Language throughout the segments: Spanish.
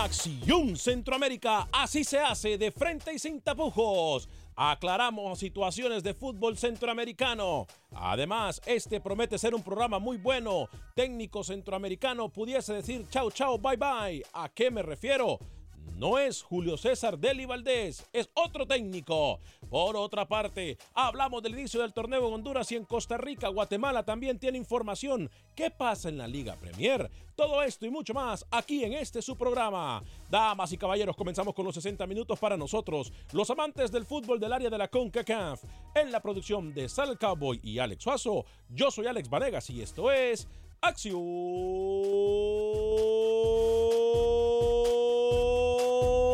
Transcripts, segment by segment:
Acción Centroamérica, así se hace de frente y sin tapujos. Aclaramos situaciones de fútbol centroamericano. Además, este promete ser un programa muy bueno. Técnico centroamericano pudiese decir chao, chao, bye, bye. ¿A qué me refiero? No es Julio César Deli Valdés, es otro técnico. Por otra parte, hablamos del inicio del torneo en Honduras y en Costa Rica. Guatemala también tiene información. ¿Qué pasa en la Liga Premier? Todo esto y mucho más aquí en este su programa. Damas y caballeros, comenzamos con los 60 minutos para nosotros, los amantes del fútbol del área de la CONCACAF. En la producción de Sal Cowboy y Alex Suazo, yo soy Alex Vanegas y esto es Acción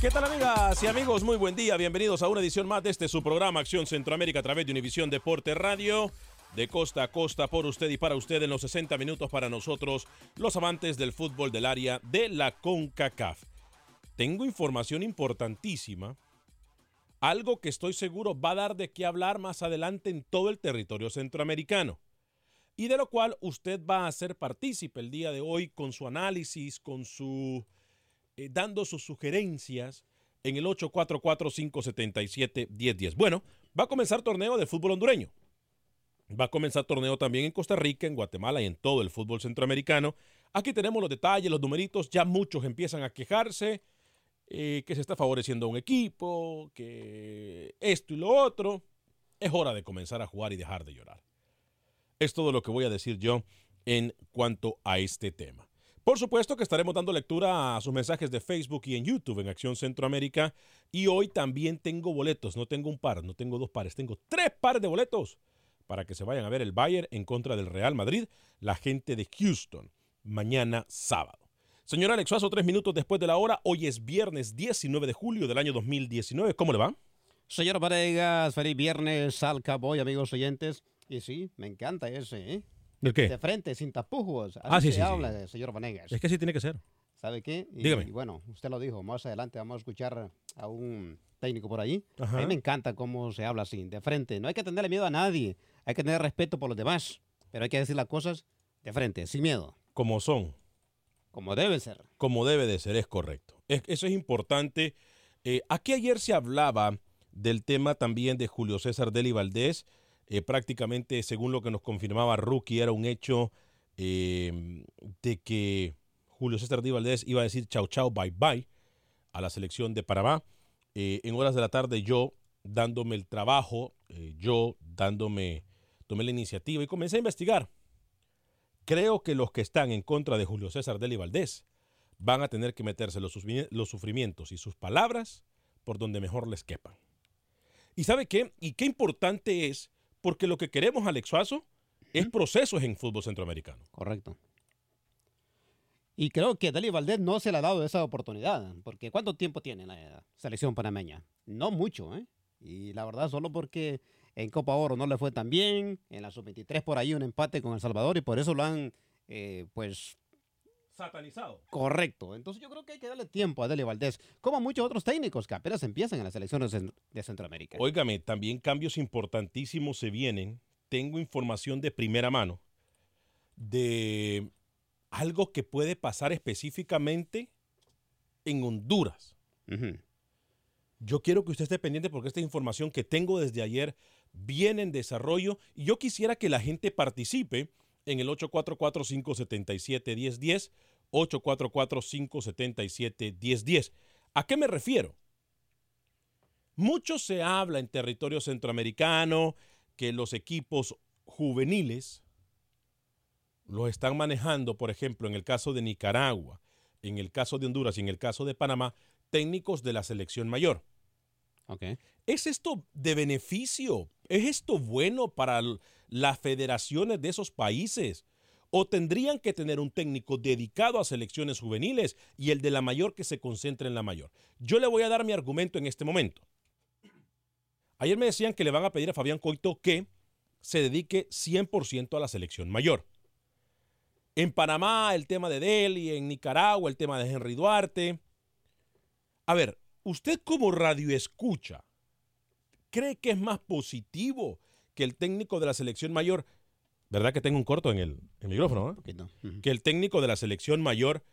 ¿Qué tal amigas y amigos? Muy buen día, bienvenidos a una edición más de este su programa Acción Centroamérica a través de Univisión Deporte Radio. De costa a costa por usted y para usted en los 60 minutos para nosotros, los amantes del fútbol del área de la CONCACAF. Tengo información importantísima, algo que estoy seguro va a dar de qué hablar más adelante en todo el territorio centroamericano y de lo cual usted va a ser partícipe el día de hoy con su análisis, con su eh, dando sus sugerencias en el 844-577-1010. Bueno, va a comenzar torneo de fútbol hondureño. Va a comenzar torneo también en Costa Rica, en Guatemala y en todo el fútbol centroamericano. Aquí tenemos los detalles, los numeritos. Ya muchos empiezan a quejarse eh, que se está favoreciendo a un equipo, que esto y lo otro. Es hora de comenzar a jugar y dejar de llorar. Es todo lo que voy a decir yo en cuanto a este tema. Por supuesto que estaremos dando lectura a sus mensajes de Facebook y en YouTube en Acción Centroamérica. Y hoy también tengo boletos. No tengo un par, no tengo dos pares, tengo tres pares de boletos para que se vayan a ver el Bayern en contra del Real Madrid, la gente de Houston, mañana sábado. Señor Alex Suazo, tres minutos después de la hora. Hoy es viernes 19 de julio del año 2019. ¿Cómo le va? Señor Varegas, feliz viernes al Cowboy, amigos oyentes. Y sí, me encanta ese, ¿eh? ¿El qué? De frente, sin tapujos. Así Ah, sí, se sí, sí. habla, señor Vanegas. Es que así tiene que ser. ¿Sabe qué? Y, Dígame. y bueno, usted lo dijo, más adelante vamos a escuchar a un técnico por ahí. Ajá. A mí me encanta cómo se habla así, de frente. No hay que tenerle miedo a nadie, hay que tener respeto por los demás, pero hay que decir las cosas de frente, sin miedo. Como son. Como debe ser. Como debe de ser, es correcto. Es- eso es importante. Eh, aquí ayer se hablaba del tema también de Julio César Deli Valdés. Eh, prácticamente, según lo que nos confirmaba Rookie, era un hecho eh, de que Julio César Deli Valdés iba a decir chau chau, bye bye a la selección de Panamá. Eh, en horas de la tarde yo dándome el trabajo, eh, yo dándome, tomé la iniciativa y comencé a investigar. Creo que los que están en contra de Julio César Deli Valdés van a tener que meterse los, los sufrimientos y sus palabras por donde mejor les quepan. ¿Y sabe qué? Y qué importante es, porque lo que queremos, Alex Suazo, es procesos en fútbol centroamericano. Correcto. Y creo que Deli Valdés no se le ha dado esa oportunidad, porque ¿cuánto tiempo tiene la selección panameña? No mucho, ¿eh? Y la verdad, solo porque en Copa Oro no le fue tan bien, en la Sub-23 por ahí un empate con El Salvador y por eso lo han, eh, pues, Satanizado. correcto. Entonces yo creo que hay que darle tiempo a Deli Valdés, como a muchos otros técnicos que apenas empiezan en las selecciones de, Centroamérica. Óigame, también cambios importantísimos se vienen. Tengo información de primera mano de algo que puede pasar específicamente en Honduras. Yo quiero que usted esté pendiente porque esta información que tengo desde ayer viene en desarrollo y yo quisiera que la gente participe en el 844-577-1010, 844-577-1010. ¿A qué me refiero? Mucho se habla en territorio centroamericano que los equipos juveniles los están manejando, por ejemplo, en el caso de Nicaragua, en el caso de Honduras y en el caso de Panamá, técnicos de la selección mayor. ¿Es esto de beneficio? ¿Es esto bueno para las federaciones de esos países? ¿O tendrían que tener un técnico dedicado a selecciones juveniles y el de la mayor que se concentre en la mayor? Yo le voy a dar mi argumento en este momento. Ayer me decían que le van a pedir a Fabián Coito que se dedique 100% a la selección mayor. En Panamá el tema de Delhi, en Nicaragua el tema de Henry Duarte. A ver, usted como radio escucha, ¿cree que es más positivo que el técnico de la selección mayor, verdad que tengo un corto en el, en el micrófono, eh? Que el técnico de la selección mayor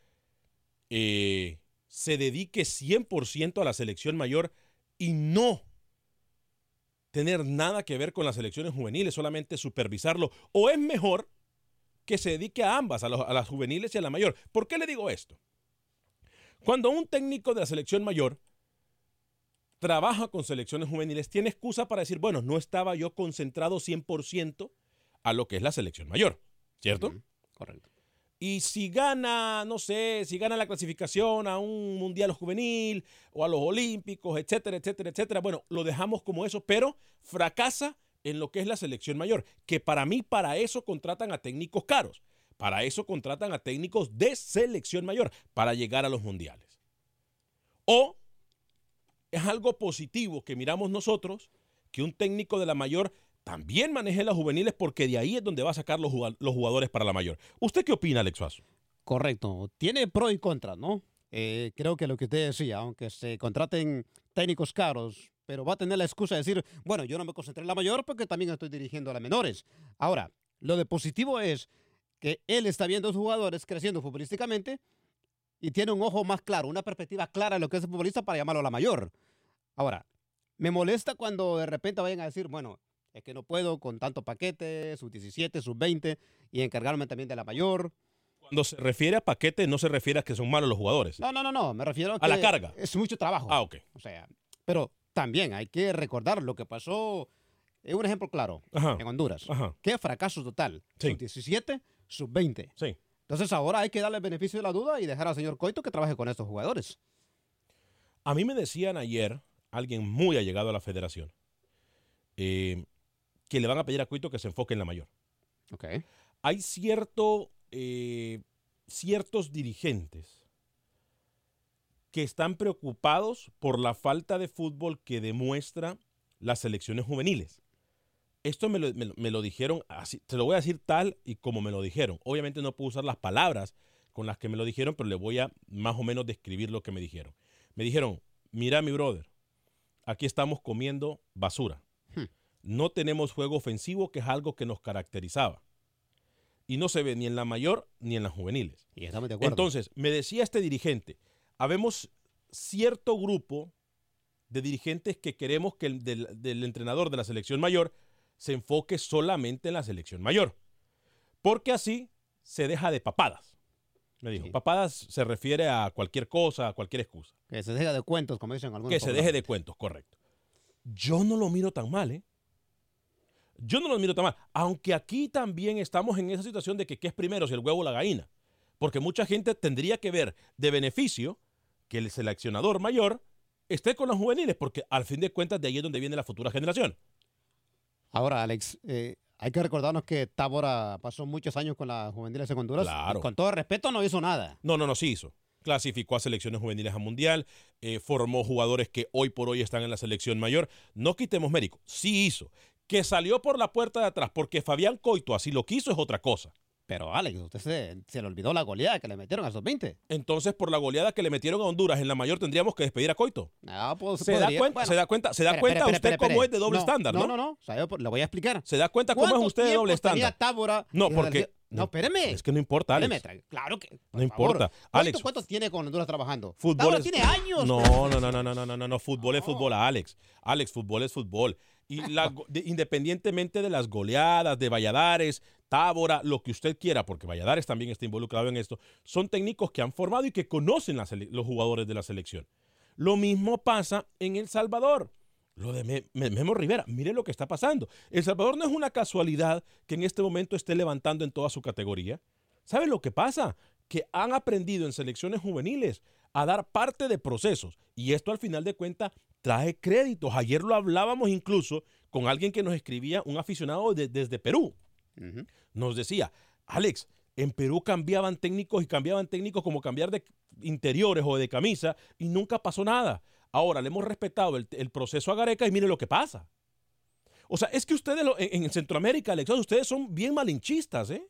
eh, se dedique 100% a la selección mayor y no tener nada que ver con las selecciones juveniles, solamente supervisarlo? ¿O es mejor que se dedique a ambas, a las juveniles y a la mayor? ¿Por qué le digo esto? Cuando un técnico de la selección mayor trabaja con selecciones juveniles, tiene excusa para decir, bueno, no estaba yo concentrado 100% a lo que es la selección mayor, ¿cierto? Correcto. Y si gana, no sé, si gana la clasificación a un mundial juvenil o a los olímpicos, etcétera, etcétera, etcétera, bueno, lo dejamos como eso, pero fracasa en lo que es la selección mayor, que para mí para eso contratan a técnicos caros, para eso contratan a técnicos de selección mayor, para llegar a los mundiales. O es algo positivo que miramos nosotros, que un técnico de la mayor también maneje las juveniles porque de ahí es donde va a sacar los jugad- los jugadores para la mayor. ¿Usted qué opina, Alex Suazo? Correcto. Tiene pro y contra, ¿no? Eh, creo que lo que usted decía, aunque se contraten técnicos caros, pero va a tener la excusa de decir, bueno, yo no me concentré en la mayor porque también estoy dirigiendo a las menores. Ahora, lo de positivo es que él está viendo a sus jugadores creciendo futbolísticamente y tiene un ojo más claro, una perspectiva clara de lo que es el futbolista para llamarlo a la mayor. Ahora, me molesta cuando de repente vayan a decir, bueno, es que no puedo con tanto paquete, sub 17, sub 20 y encargarme también de la mayor. Cuando se refiere a paquete, no se refiere a que son malos los jugadores. No, no, no, no, me refiero a, A la carga. Es mucho trabajo. Ah, ok. O sea, pero también hay que recordar lo que pasó. Es un ejemplo claro Ajá. en Honduras. Ajá. Qué fracaso total. Sí. Sub 17, sub 20. Sí. Entonces ahora hay que darle el beneficio de la duda y dejar al señor Coito que trabaje con estos jugadores. A mí me decían ayer, alguien muy allegado a la federación, eh, que le van a pedir a Cuito que se enfoque en la mayor. Ok. Hay cierto, eh, ciertos dirigentes que están preocupados por la falta de fútbol que demuestra las selecciones juveniles. Esto me lo, me lo- me lo dijeron así, te lo voy a decir tal y como me lo dijeron. Obviamente no puedo usar las palabras con las que me lo dijeron, pero le voy a más o menos describir lo que me dijeron. Me dijeron, mira mi brother, aquí estamos comiendo basura. Hmm. No tenemos juego ofensivo, que es algo que nos caracterizaba. y no se ve ni en la mayor ni en las juveniles. Y estamos de acuerdo. Entonces, me decía este dirigente, habemos cierto grupo de dirigentes que queremos que el del, del entrenador de la selección mayor se enfoque solamente en la selección mayor. Porque así se deja de papadas. Me dijo, Sí. papadas se refiere a cualquier cosa, a cualquier excusa. que se deje de cuentos, como dicen algunos. Que se deje de cuentos, correcto. Yo no lo miro tan mal, ¿eh? Yo no lo miro tan mal. Aunque aquí también estamos en esa situación de que qué es primero, si el huevo o la gallina. Porque mucha gente tendría que ver de beneficio que el seleccionador mayor esté con los juveniles, porque al fin de cuentas de ahí es donde viene la futura generación. Ahora, Alex, eh, hay que recordarnos que Tábora pasó muchos años con las juveniles en Honduras. Claro. y con todo respeto, no hizo nada. No, no, no, sí hizo. Clasificó a selecciones juveniles a mundial, eh, formó jugadores que hoy por hoy están en la selección mayor. No quitemos mérito, sí hizo. Que salió por la puerta de atrás porque Fabián Coito así lo quiso es otra cosa. Pero Alex, usted se, se, le olvidó la goleada que le metieron a esos 20. Entonces, por la goleada que le metieron a Honduras en la mayor, tendríamos que despedir a Coito. No, pues, ¿Se, da cuenta, se da cuenta, se da cuenta usted cómo es de doble estándar, no, ¿no? No, no, le voy a explicar. ¿Se da cuenta cómo es usted de doble estándar? No, porque... No, espéreme. Es que no importa, Alex. Espéreme, claro que. No importa. Alex. ¿Cuánto tiene con Honduras trabajando? Fútbol. Es... No, no, no, no, no, no, no, no. Fútbol es fútbol, Alex. Alex, fútbol es fútbol. Y la, de, independientemente de las goleadas, de Valladares, Tábora, lo que usted quiera, porque Valladares también está involucrado en esto, son técnicos que han formado y que conocen los jugadores de la selección. Lo mismo pasa en El Salvador. Lo de Me- Me- Memo Rivera, mire lo que está pasando. El Salvador no es una casualidad que en este momento esté levantando en toda su categoría. ¿Sabe lo que pasa? Que han aprendido en selecciones juveniles a dar parte de procesos y esto al final de cuentas trae créditos. Ayer lo hablábamos incluso con alguien que nos escribía, un aficionado de- desde Perú. Nos decía, Alex, en Perú cambiaban técnicos y cambiaban técnicos como cambiar de interiores o de camisa y nunca pasó nada. Ahora le hemos respetado el, proceso a Gareca y mire lo que pasa. O sea, es que ustedes en Centroamérica, Alex, ustedes son bien malinchistas, ¿eh?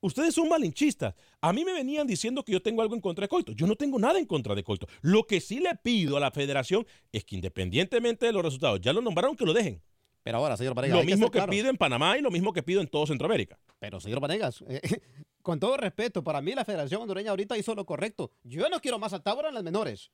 Ustedes son malinchistas. A mí me venían diciendo que yo tengo algo en contra de Coito. Yo no tengo nada en contra de Coito. Lo que sí le pido a la federación es que independientemente de los resultados, ya lo nombraron, que lo dejen. Pero ahora, señor Vanegas. lo mismo que claro. pido en Panamá y lo mismo que pido en todo Centroamérica. Pero, señor Vanegas, eh, con todo respeto, para mí la Federación Hondureña ahorita hizo lo correcto. Yo no quiero más a Tábora en las menores.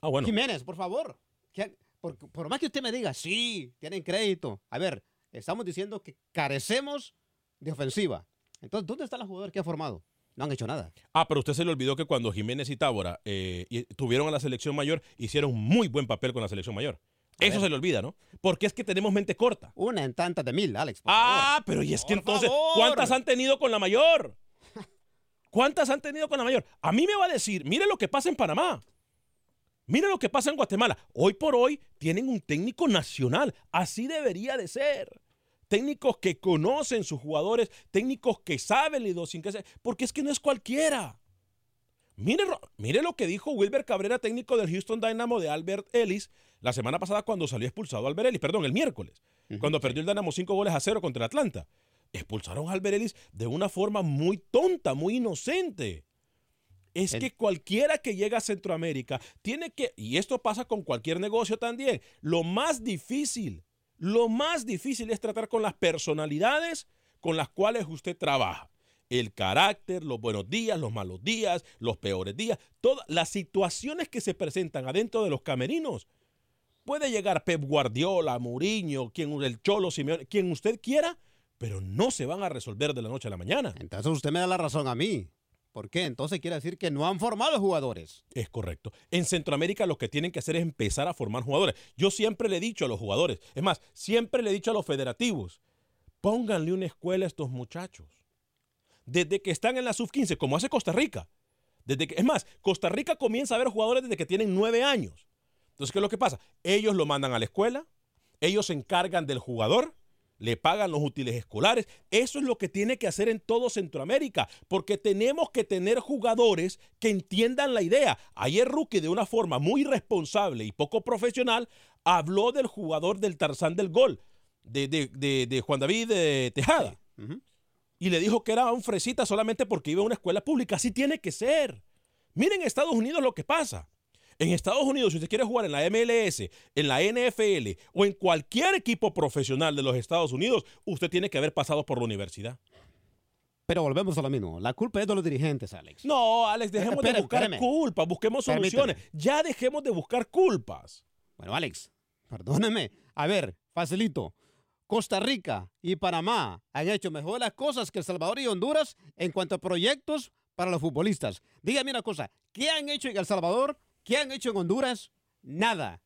Ah, bueno. Jiménez, por favor. Que- por, por más que usted me diga, sí, tienen crédito. A ver, estamos diciendo que carecemos de ofensiva. Entonces, ¿dónde están los jugadores que ha formado? No han hecho nada. Ah, pero usted se le olvidó que cuando Jiménez y Tábora eh, tuvieron a la selección mayor, hicieron muy buen papel con la selección mayor. Eso se le olvida, ¿no? Porque es que tenemos mente corta. Una en tantas de mil, Alex. por Ah, pero y es que Por entonces, favor. ¿cuántas han tenido con la mayor? ¿Cuántas han tenido con la mayor? A mí me va a decir, mire lo que pasa en Panamá. Mire lo que pasa en Guatemala. Hoy por hoy tienen un técnico nacional. Así debería de ser. Técnicos que conocen sus jugadores, técnicos que saben la idiosincrasia, porque es que no es cualquiera. Mire, mire lo que dijo Wilber Cabrera, técnico del Houston Dynamo de Albert Ellis, la semana pasada cuando salió expulsado Albert Ellis, perdón, el miércoles, cuando perdió el Dynamo cinco goles a cero contra el Atlanta. Expulsaron a Albert Ellis de una forma muy tonta, muy inocente. Es El- que cualquiera que llega a Centroamérica tiene que, y esto pasa con cualquier negocio también, lo más difícil, lo más difícil es tratar con las personalidades con las cuales usted trabaja. El carácter, los buenos días, los malos días, los peores días, todas las situaciones que se presentan adentro de los camerinos. Puede llegar Pep Guardiola, Mourinho, quien el Cholo Simeone, quien usted quiera, pero no se van a resolver de la noche a la mañana. Entonces usted me da la razón a mí. ¿Por qué? Entonces quiere decir que no han formado jugadores. Es correcto. En Centroamérica lo que tienen que hacer es empezar a formar jugadores. Yo siempre le he dicho a los jugadores, es más, siempre le he dicho a los federativos, pónganle una escuela a estos muchachos. Desde que están en la sub-15, como hace Costa Rica. Desde que, es más, Costa Rica comienza a ver jugadores desde que tienen nueve años. Entonces, ¿qué es lo que pasa? Ellos lo mandan a la escuela, ellos se encargan del jugador, le pagan los útiles escolares. Eso es lo que tiene que hacer en todo Centroamérica, porque tenemos que tener jugadores que entiendan la idea. Ayer Rookie, de una forma muy responsable y poco profesional, habló del jugador del Tarzán del Gol, de, de- de- de Juan David eh, Tejada y le dijo que era un fresita solamente porque iba a una escuela pública. Así tiene que ser. Miren en Estados Unidos lo que pasa. En Estados Unidos, si usted quiere jugar en la MLS, en la NFL o en cualquier equipo profesional de los Estados Unidos, usted tiene que haber pasado por la universidad. Pero volvemos a lo mismo. La culpa es de los dirigentes, Alex. No, Alex, dejemos de buscar espérame. culpas, busquemos Permíteme. soluciones. Ya dejemos de buscar culpas. Bueno, Alex, perdóname. A ver, facilito. Costa Rica y Panamá han hecho mejor las cosas que El Salvador y Honduras en cuanto a proyectos para los futbolistas. Dígame una cosa, ¿qué han hecho en El Salvador? ¿Qué han hecho en Honduras? Nada.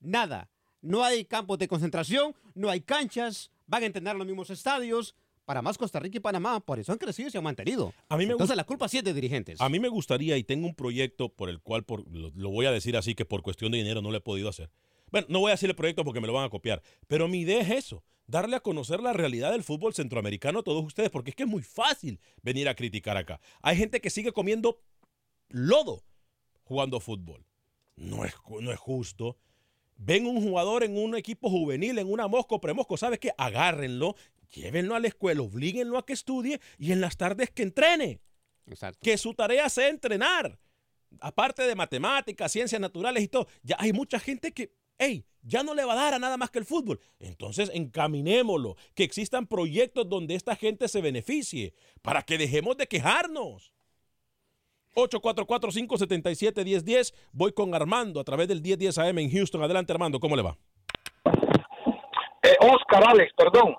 Nada. No hay campos de concentración, no hay canchas, van a entrenar los mismos estadios. Para más Costa Rica y Panamá, por eso han crecido y se han mantenido. A mí me Entonces la culpa sí es de dirigentes. A mí me gustaría, y tengo un proyecto por el cual, por, lo, lo voy a decir así, que por cuestión de dinero no lo he podido hacer. Bueno, no voy a decir el proyecto porque me lo van a copiar, pero mi idea es eso, darle a conocer la realidad del fútbol centroamericano a todos ustedes, porque es que es muy fácil venir a criticar acá. Hay gente que sigue comiendo lodo jugando fútbol. No es, no es justo. Ven un jugador en un equipo juvenil, en una mosco, premosco, ¿sabes qué? Agárrenlo, llévenlo a la escuela, oblíguenlo a que estudie y en las tardes que entrene Exacto. que su tarea sea entrenar. Aparte de matemáticas, ciencias naturales y todo, ya hay mucha gente que, hey, ya no le va a dar a nada más que el fútbol. Entonces, encaminémoslo, que existan proyectos donde esta gente se beneficie, para que dejemos de quejarnos. 844-577-1010. Voy con Armando a través del 1010 AM en Houston. Adelante, Armando, ¿cómo le va? Eh, Oscar, Alex, perdón.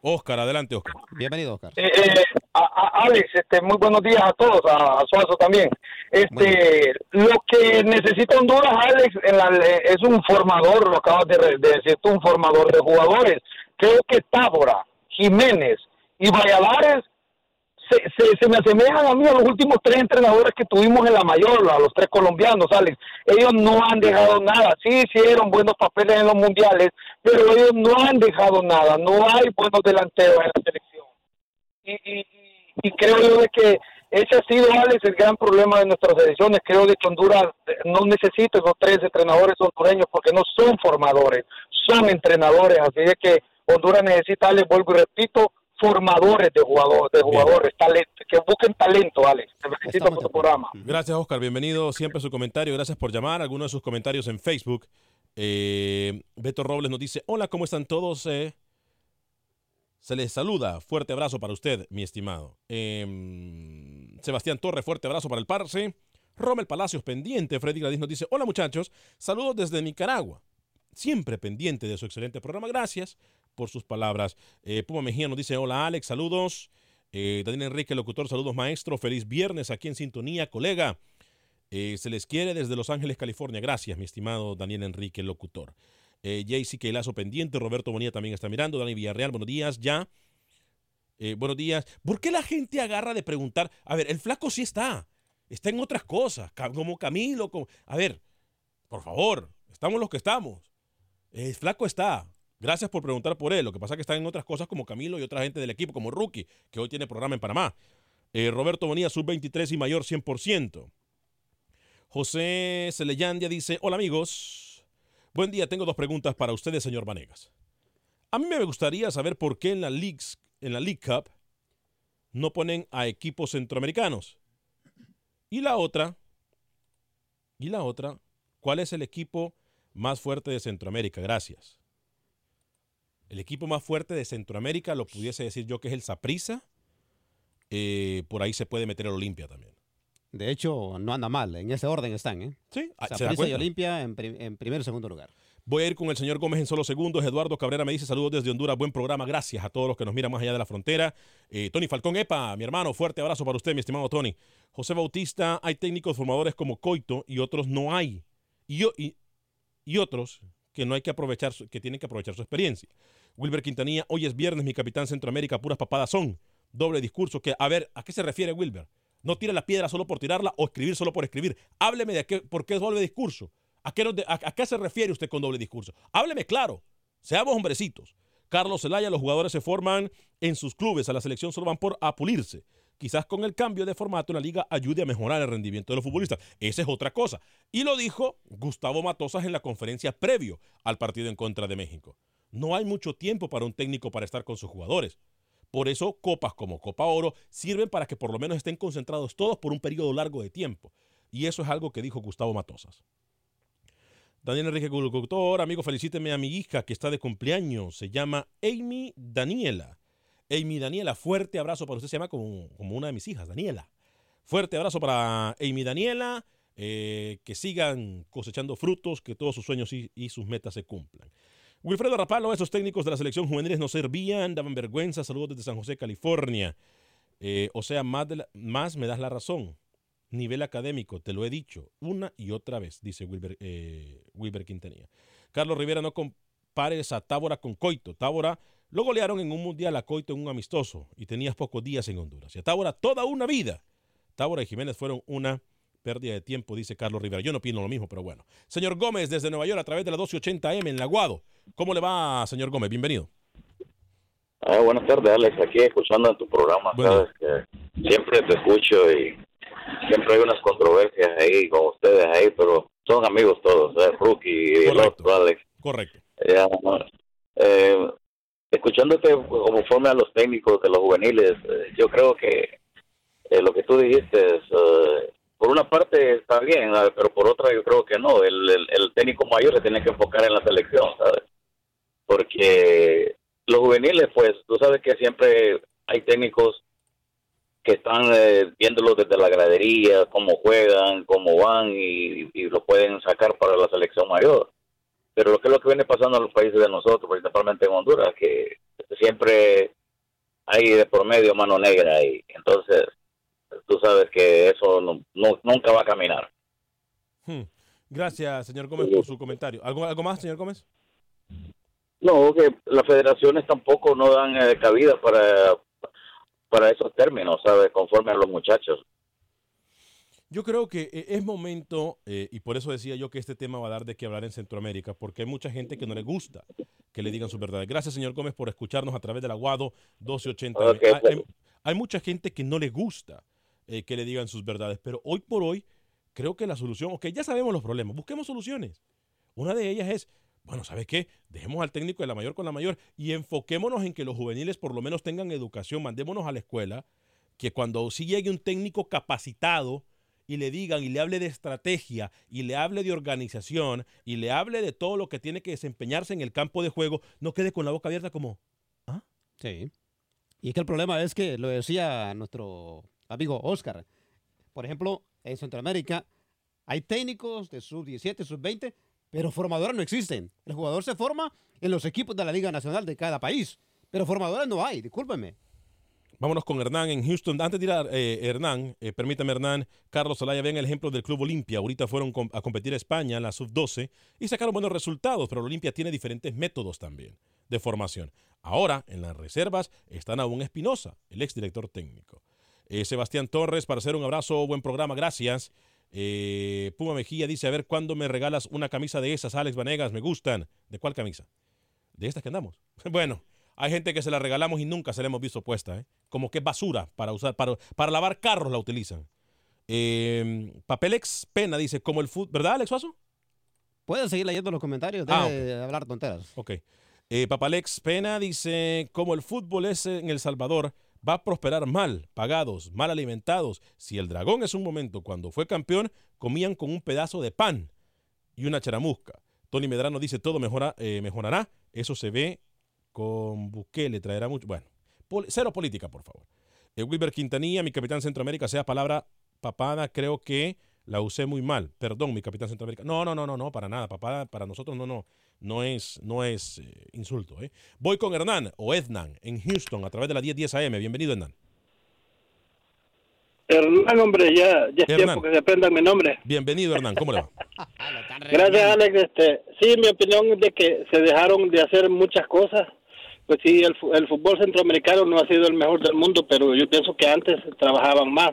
Oscar, adelante, Oscar. Bienvenido, Oscar. Eh, eh, a- a- Alex, este, muy buenos días a todos, a, a Suazo también. Este, lo que necesita Honduras, Alex, en la- eh, es un formador, lo acabas de, re- de decir tú, un formador de jugadores. Creo que Tábora, Jiménez y Valladares se, se, se me asemejan a mí a los últimos tres entrenadores que tuvimos en la mayor, a los tres colombianos, Alex. Ellos no han dejado nada. Sí hicieron buenos papeles en los mundiales, pero ellos no han dejado nada. No hay buenos delanteros en la selección. Y, y, y- creo yo de que ese ha sido, Alex, el gran problema de nuestras selecciones. Creo de que Honduras eh, no necesita esos tres entrenadores hondureños porque no son formadores, son entrenadores. Así es que Honduras necesita, Alex, vuelvo y repito, formadores de jugadores, de jugadores, talento, que busquen talento, Alex. Te felicito por tu programa. Gracias, Oscar. Bienvenido siempre a su comentario. Gracias por llamar. Algunos de sus comentarios en Facebook. Eh, Beto Robles nos dice: Hola, ¿cómo están todos? Eh, se les saluda. Fuerte abrazo para usted, mi estimado. Eh, Sebastián Torre, fuerte abrazo para el Parse. Rommel Palacios, pendiente. Freddy Gladys nos dice: Hola, muchachos. Saludos desde Nicaragua. Siempre pendiente de su excelente programa. Gracias por sus palabras. Eh, Puma Mejía nos dice: Hola, Alex. Saludos. Eh, Daniel Enrique, locutor, saludos maestro, feliz viernes aquí en sintonía, colega. Eh, se les quiere desde Los Ángeles, California. Gracias, mi estimado Daniel Enrique, locutor. Eh, JC Queilazo pendiente, Roberto Bonilla también está mirando, Dani Villarreal, buenos días, ya. Buenos días. ¿Por qué la gente agarra de preguntar? A ver, el flaco sí está, está en otras cosas, como Camilo, como... A ver, por favor, estamos los que estamos. El flaco está. Gracias por preguntar por él. Lo que pasa es que está en otras cosas como Camilo y otra gente del equipo, como Rookie, que hoy tiene programa en Panamá. Eh, Roberto Bonilla, sub-23 y mayor 100%. José Celeyandia dice, hola amigos, buen día, tengo dos preguntas para ustedes, señor Vanegas. A mí me gustaría saber por qué en la, Leagues, en la League Cup no ponen a equipos centroamericanos. Y la otra, y la otra, ¿cuál es el equipo más fuerte de Centroamérica? Gracias. El equipo más fuerte de Centroamérica lo pudiese decir yo que es el Saprissa. por ahí se puede meter el Olimpia también. De hecho, no anda mal. En ese orden están, ¿eh? Sí, ah, ¿se da Saprissa y? Olimpia en, pri- en primer y segundo lugar. Voy a ir con el señor Gómez en solo segundos. Eduardo Cabrera me dice saludos desde Honduras. Buen programa. Gracias a todos los que nos miran más allá de la frontera. Eh, Tony Falcón Epa, mi hermano, fuerte abrazo para usted, mi estimado Tony. José Bautista, hay técnicos formadores como Coito y otros no hay. Y, y otros que no hay que aprovechar, que tienen que aprovechar su experiencia. Wilber Quintanilla, hoy es viernes, mi capitán Centroamérica, puras papadas son. Doble discurso que, a ver, ¿a qué se refiere Wilber? No tire la piedra solo por tirarla o escribir solo por escribir. Hábleme de qué, por qué es doble discurso. ¿A qué, a qué se refiere usted con doble discurso? Hábleme claro. Seamos hombrecitos. Carlos Zelaya, los jugadores se forman en sus clubes. A la selección solo van por a pulirse. Quizás con el cambio de formato la liga ayude a mejorar el rendimiento de los futbolistas. Esa es otra cosa. Y lo dijo Gustavo Matosas en la conferencia previo al partido en contra de México. No hay mucho tiempo para un técnico para estar con sus jugadores. Por eso, copas como Copa Oro sirven para que por lo menos estén concentrados todos por un periodo largo de tiempo. Y eso es algo que dijo Gustavo Matosas. Daniel Enrique Culcultor, amigo, felicíteme a mi hija que está de cumpleaños. Se llama Amy Daniela. Amy Daniela, fuerte abrazo para usted. Se llama como, una de mis hijas, Daniela. Fuerte abrazo para Amy Daniela. eh, que sigan cosechando frutos, que todos sus sueños y, sus metas se cumplan. Wilfredo Rapalo, esos técnicos de la selección juveniles no servían, daban vergüenza. Saludos desde San José, California. Eh, o sea, más, más me das la razón. Nivel académico, te lo he dicho una y otra vez, dice Wilber, eh, Wilber Quintanilla. Carlos Rivera, no compares a Tábora con Coito. Tábora lo golearon en un mundial a Coito en un amistoso y tenías pocos días en Honduras. Y a Tábora toda una vida. Tábora y Jiménez fueron una pérdida de tiempo, dice Carlos Rivera. Yo no opino lo mismo, pero bueno. Señor Gómez, desde Nueva York, a través de la 1280M en Laguado. ¿Cómo le va, señor Gómez? Bienvenido. Ah, buenas tardes, Alex. Aquí escuchando en tu programa, Bueno. sabes que siempre te escucho y siempre hay unas controversias ahí con ustedes ahí, pero son amigos todos, ¿eh? Rookie y el otro, Alex. Correcto. Eh, eh, escuchándote conforme a los técnicos de los juveniles, eh, yo creo que eh, lo que tú dijiste eh, por una parte está bien, pero por otra yo creo que no. El, técnico mayor se tiene que enfocar en la selección, ¿sabes? Porque los juveniles, pues, tú sabes que siempre hay técnicos que están eh, viéndolo desde la gradería, cómo juegan, cómo van y lo pueden sacar para la selección mayor. Pero lo que es lo que viene pasando en los países de nosotros, principalmente en Honduras, que siempre hay de por medio mano negra y entonces tú sabes que eso no, no- nunca va a caminar. Hmm. Gracias, señor Gómez, por su comentario. ¿Algo, algo más, señor Gómez? No, que las federaciones tampoco no dan eh, cabida para, para esos términos, ¿sabes? Conforme a los muchachos. Yo creo que eh, es momento, eh, y por eso decía yo que este tema va a dar de qué hablar en Centroamérica, porque hay mucha gente que no le gusta que le digan sus verdades. Gracias, señor Gómez, por escucharnos a través del Aguado 1280. Ok, hay, pues. hay- hay mucha gente que no le gusta eh, que le digan sus verdades, pero hoy por hoy creo que la solución, ok, ya sabemos los problemas, busquemos soluciones. Una de ellas es, bueno, ¿sabes qué? Dejemos al técnico de la mayor con la mayor y enfoquémonos en que los juveniles por lo menos tengan educación, mandémonos a la escuela, que cuando sí llegue un técnico capacitado y le digan y le hable de estrategia y le hable de organización y le hable de todo lo que tiene que desempeñarse en el campo de juego, no quede con la boca abierta como, Sí. Y es que el problema es que, lo decía nuestro amigo Oscar, por ejemplo, en Centroamérica hay técnicos de sub-17, sub-20, pero formadores no existen. El jugador se forma en los equipos de la Liga Nacional de cada país, pero formadores no hay, discúlpeme. Vámonos con Hernán en Houston. Antes de ir a eh, Hernán, eh, permítame Hernán, Carlos Zelaya, ven el ejemplo del Club Olimpia. Ahorita fueron a competir a España, la sub-12, y sacaron buenos resultados, pero Olimpia tiene diferentes métodos también de formación. Ahora, en las reservas, están aún Espinosa, el exdirector técnico. Eh, Sebastián Torres, para hacer un abrazo, buen programa, gracias. Puma Mejía dice, a ver, ¿cuándo me regalas una camisa de esas, Alex Vanegas? Me gustan. ¿De cuál camisa? De estas que andamos. Bueno, hay gente que se la regalamos y nunca se la hemos visto puesta, ¿eh? Como que es basura para usar, para, para lavar carros la utilizan. Eh, Papelex Pena dice, como el fútbol, ¿verdad, Alex Suazo? Pueden seguir leyendo los comentarios, deje Ah, de hablar tonteras. Ok. Eh, Papalex Pena dice, como el fútbol es en El Salvador, va a prosperar mal, pagados, mal alimentados. Si el dragón es un momento, cuando fue campeón, comían con un pedazo de pan y una charamusca. Tony Medrano dice, todo mejora, eh, mejorará. Eso se ve con Bukele, traerá mucho. Bueno, pol- cero política, por favor. Eh, Wilber Quintanilla, mi capitán Centroamérica, sea palabra papada, creo que la usé muy mal. Perdón, mi capitán Centroamérica. No, no, no, no, no, para nada. Papada, para nosotros no, no. No es, no es eh, insulto. ¿eh? Voy con Hernán o Ednan en Houston a través de la 1010 AM. Bienvenido, Hernán. Hernán, hombre, ya, ya es Hernán. tiempo que se aprendan mi nombre. Bienvenido, Hernán. ¿Cómo le va? Gracias, Alex. Este, sí, mi opinión es de que se dejaron de hacer muchas cosas. Pues sí, el, el fútbol centroamericano no ha sido el mejor del mundo, pero yo pienso que antes trabajaban más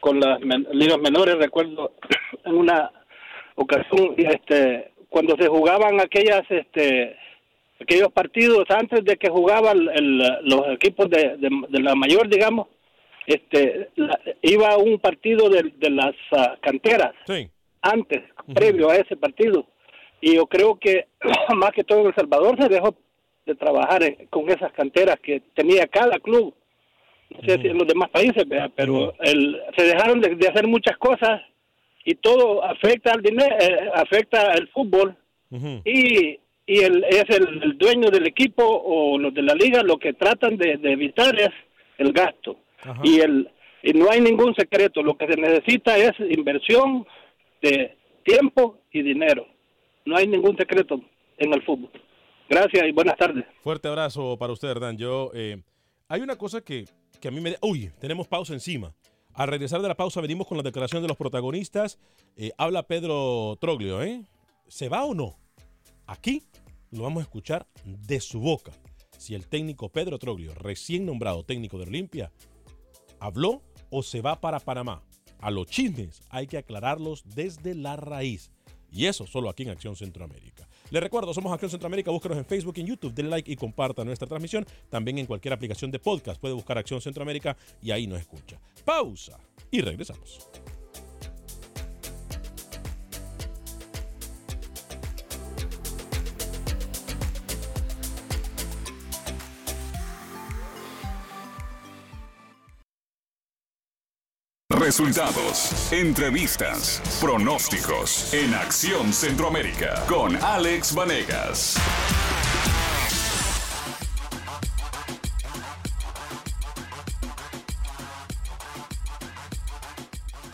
con las men- ligas menores. Recuerdo en una ocasión, este, cuando se jugaban aquellas, este, aquellos partidos antes de que jugaban el- los equipos de, de, de la mayor, digamos, este, la- iba un partido de, de las ah, canteras Sí. antes, previo a ese partido. Y yo creo que más que todo en El Salvador se dejó de trabajar en- con esas canteras que tenía cada club. No sé si en los demás países, ¿verdad? pero el, se dejaron de, de hacer muchas cosas y todo afecta al dinero, afecta el fútbol y y el, es el, el dueño del equipo o los de la liga lo que tratan de, de evitar es el gasto. Y, el, y no hay ningún secreto, lo que se necesita es inversión de tiempo y dinero. No hay ningún secreto en el fútbol. Gracias y buenas tardes. Fuerte abrazo para usted, Hernán. Yo, eh, hay una cosa que, que a mí me... Uy, tenemos pausa encima. Al regresar de la pausa venimos con la declaración de los protagonistas. Eh, habla Pedro Troglio, ¿eh? ¿Se va o no? Aquí lo vamos a escuchar de su boca. Si el técnico Pedro Troglio, recién nombrado técnico de Olimpia, habló o se va para Panamá. A los chismes hay que aclararlos desde la raíz. Y eso solo aquí en Acción Centroamérica. Les recuerdo, somos Acción Centroamérica, búsquenos en Facebook y en YouTube, denle like y comparta nuestra transmisión. También en cualquier aplicación de podcast puede buscar Acción Centroamérica y ahí nos escucha. Pausa y regresamos. Resultados, entrevistas, pronósticos en Acción Centroamérica con Alex Vanegas.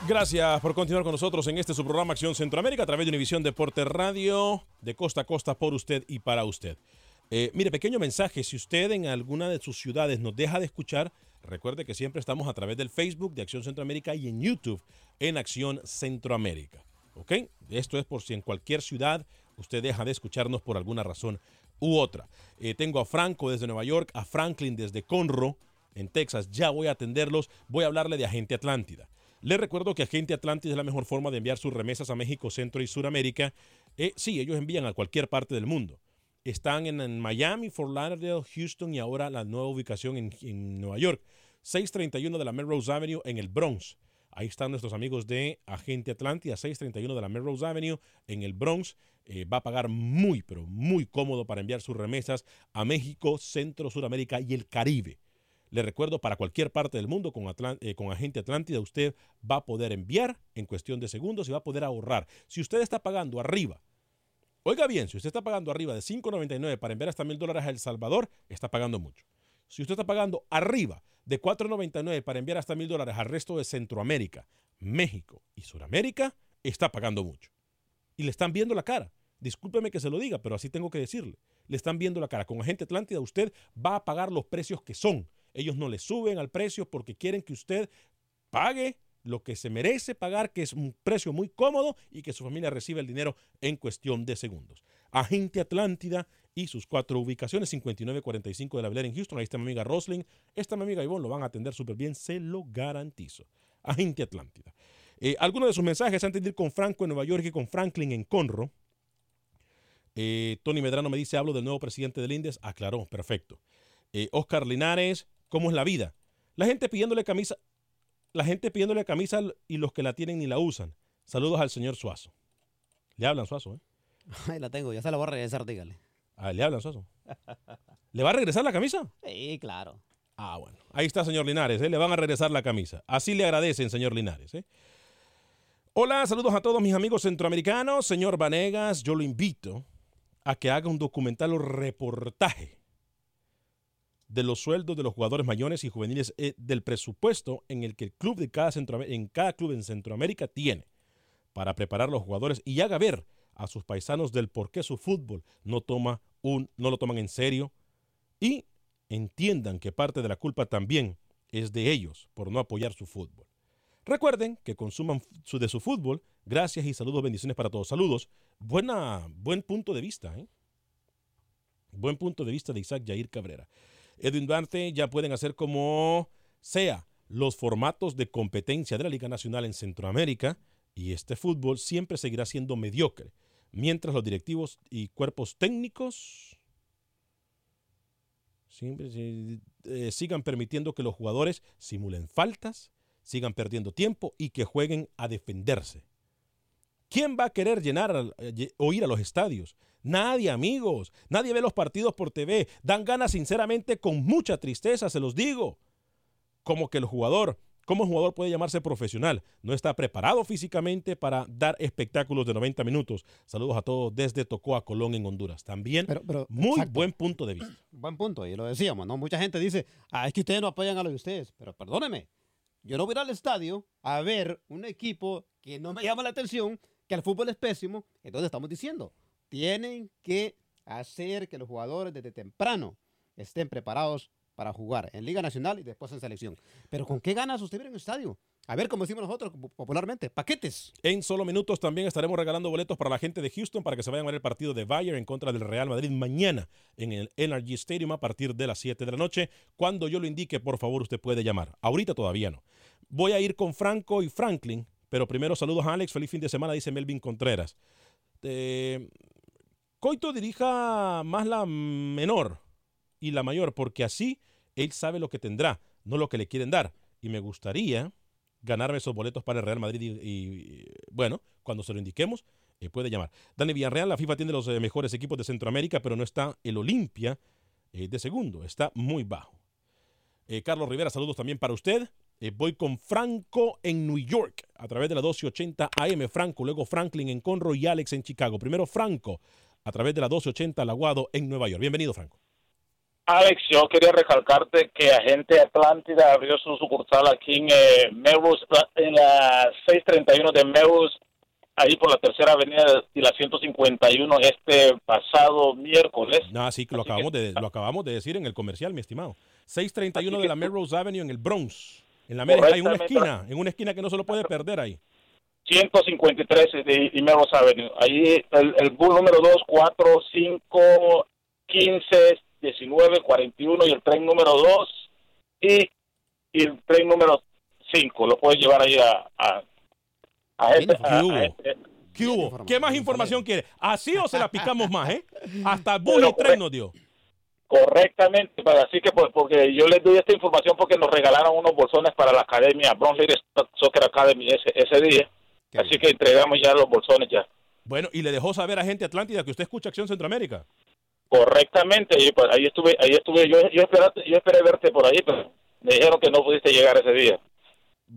Gracias por continuar con nosotros en este su programa Acción Centroamérica a través de Univisión Deporte Radio, de costa a costa por usted y para usted. Eh, mire, pequeño mensaje, si usted en alguna de sus ciudades nos deja de escuchar, recuerde que siempre estamos a través del Facebook de Acción Centroamérica y en YouTube en Acción Centroamérica. ¿Ok? Esto es por si en cualquier ciudad usted deja de escucharnos por alguna razón u otra. Eh, tengo a Franco desde Nueva York, a Franklin desde Conroe, en Texas. Ya voy a atenderlos. Voy a hablarle de Agente Atlántida. Les recuerdo que Agente Atlántida es la mejor forma de enviar sus remesas a México, Centro y Suramérica. Eh, sí, ellos envían a cualquier parte del mundo. Están en, Miami, Fort Lauderdale, Houston y ahora la nueva ubicación en, Nueva York. 631 de la Melrose Avenue en el Bronx. Ahí están nuestros amigos de Agente Atlántida, 631 de la Melrose Avenue en el Bronx. Eh, va a pagar muy, pero muy cómodo para enviar sus remesas a México, Centro, Suramérica y el Caribe. Le recuerdo, para cualquier parte del mundo con, eh, con Agente Atlántida, usted va a poder enviar en cuestión de segundos y va a poder ahorrar. Si usted está pagando arriba, oiga bien, si usted está pagando arriba de 5.99 para enviar hasta mil dólares a El Salvador, está pagando mucho. Si usted está pagando arriba de 4.99 para enviar hasta mil dólares al resto de Centroamérica, México y Suramérica, está pagando mucho. Y le están viendo la cara. Discúlpeme que se lo diga, pero así tengo que decirle. Le están viendo la cara. Con Agente Atlántida usted va a pagar los precios que son. Ellos no le suben al precio porque quieren que usted pague lo que se merece pagar, que es un precio muy cómodo y que su familia reciba el dinero en cuestión de segundos. Agente Atlántida y sus cuatro ubicaciones, 5945 de la Bel Air en Houston, ahí está mi amiga Rosling, esta mi amiga Ivonne, lo van a atender súper bien, se lo garantizo. Agente Atlántida. Eh, algunos de sus mensajes antes de ir con Franco en Nueva York y con Franklin en Conroe. Eh, Tony Medrano me dice, hablo del nuevo presidente del INDES. Aclaró, perfecto. Eh, Oscar Linares, ¿cómo es la vida? La gente pidiéndole camisa, la gente pidiéndole camisa y los que la tienen ni la usan. Saludos al señor Suazo. Le hablan Suazo, ¿eh? Ahí la tengo, ya se la voy a regresar, dígale. Ah, le hablan Suazo. ¿Le va a regresar la camisa? Sí, claro. Ah, bueno. Ahí está, señor Linares. ¿eh? Le van a regresar la camisa. Así le agradecen, señor Linares. ¿eh? Hola, saludos a todos mis amigos centroamericanos. Señor Vanegas, yo lo invito a que haga un documental o reportaje de los sueldos de los jugadores mayores y juveniles eh, del presupuesto en el que el club de cada en cada club en Centroamérica tiene para preparar a los jugadores y haga ver a sus paisanos del por qué su fútbol no toma un no lo toman en serio y entiendan que parte de la culpa también es de ellos por no apoyar su fútbol. Recuerden que consuman su, de su fútbol. Gracias y saludos, bendiciones para todos. Saludos. Buena, buen punto de vista, ¿eh? Buen punto de vista de Isaac Jair Cabrera. Edwin Duarte ya pueden hacer como sea los formatos de competencia de la Liga Nacional en Centroamérica y este fútbol siempre seguirá siendo mediocre, mientras los directivos y cuerpos técnicos siempre eh, sigan permitiendo que los jugadores simulen faltas, sigan perdiendo tiempo y que jueguen a defenderse. ¿Quién va a querer llenar eh, o ir a los estadios? Nadie, amigos. Nadie ve los partidos por TV. Dan ganas, sinceramente, con mucha tristeza, se los digo. Como que el jugador ¿Cómo un jugador puede llamarse profesional? No está preparado físicamente para dar espectáculos de 90 minutos. Saludos a todos desde Tocoa, Colón, en Honduras. También Pero- pero, muy exacto. buen punto de vista. Buen punto, y lo decíamos, ¿no? Mucha gente dice, ah, es que ustedes no apoyan a lo de ustedes. Pero perdóneme, yo no voy a ir al estadio a ver un equipo que no me llama la atención, que el fútbol es pésimo. Entonces estamos diciendo, tienen que hacer que los jugadores desde temprano estén preparados para jugar en Liga Nacional y después en selección. Pero ¿con qué ganas usted ir en un estadio? A ver, como decimos nosotros popularmente, paquetes. En solo minutos también estaremos regalando boletos para la gente de Houston para que se vayan a ver el partido de Bayern en contra del Real Madrid mañana en el NRG Stadium a partir de las 7 de la noche. Cuando yo lo indique, por favor, usted puede llamar. Ahorita todavía no. Voy a ir con Franco y Franklin, pero primero saludos a Alex. Feliz fin de semana, dice Melvin Contreras. Eh, Coito dirija más la menor y la mayor, porque así él sabe lo que tendrá, no lo que le quieren dar. Y me gustaría ganarme esos boletos para el Real Madrid y, bueno, cuando se lo indiquemos, eh, puede llamar. Dani Villarreal, la FIFA tiene los eh, mejores equipos de Centroamérica, pero no está el Olimpia eh, de segundo, está muy bajo. Carlos Rivera, saludos también para usted. Voy con Franco en New York a través de la 1280 AM. Franco, luego Franklin en Conroe y Alex en Chicago. Primero Franco a través de la 1280 Laguado en Nueva York. Bienvenido, Franco. Alex, yo quería recalcarte que Agente Atlántida abrió su sucursal aquí en eh, Melrose, en la 631 de Melrose, ahí por la tercera avenida y la 151 este pasado miércoles. Ah, sí, lo acabamos, de, lo acabamos de decir en el comercial, mi estimado. 631 de la Melrose Avenue en el Bronx. En la América hay una esquina, en una esquina que no se lo puede perder ahí. 153 de y Melrose Avenue. Ahí el, el bull número 2, 4, 5, 15, 19, 41 y el tren número 2 y, y el tren número 5. Lo puedes llevar ahí a... a, a este, ¿Qué a- este- ¿Qué hubo? ¿Qué más información quiere? ¿Así o se la picamos más, eh? Hasta Bully Bueno, 3 nos dio. Correctamente, pero así que pues, porque yo les doy esta información porque nos regalaron unos bolsones para la academia Bronx Soccer Academy ese, ese día. Así que entregamos ya los bolsones ya. Bueno, y le dejó saber a gente Atlántida que usted escucha Acción Centroamérica. Correctamente, pues ahí estuve, ahí estuve yo, yo esperé, yo esperé verte por ahí, pero me dijeron que no pudiste llegar ese día.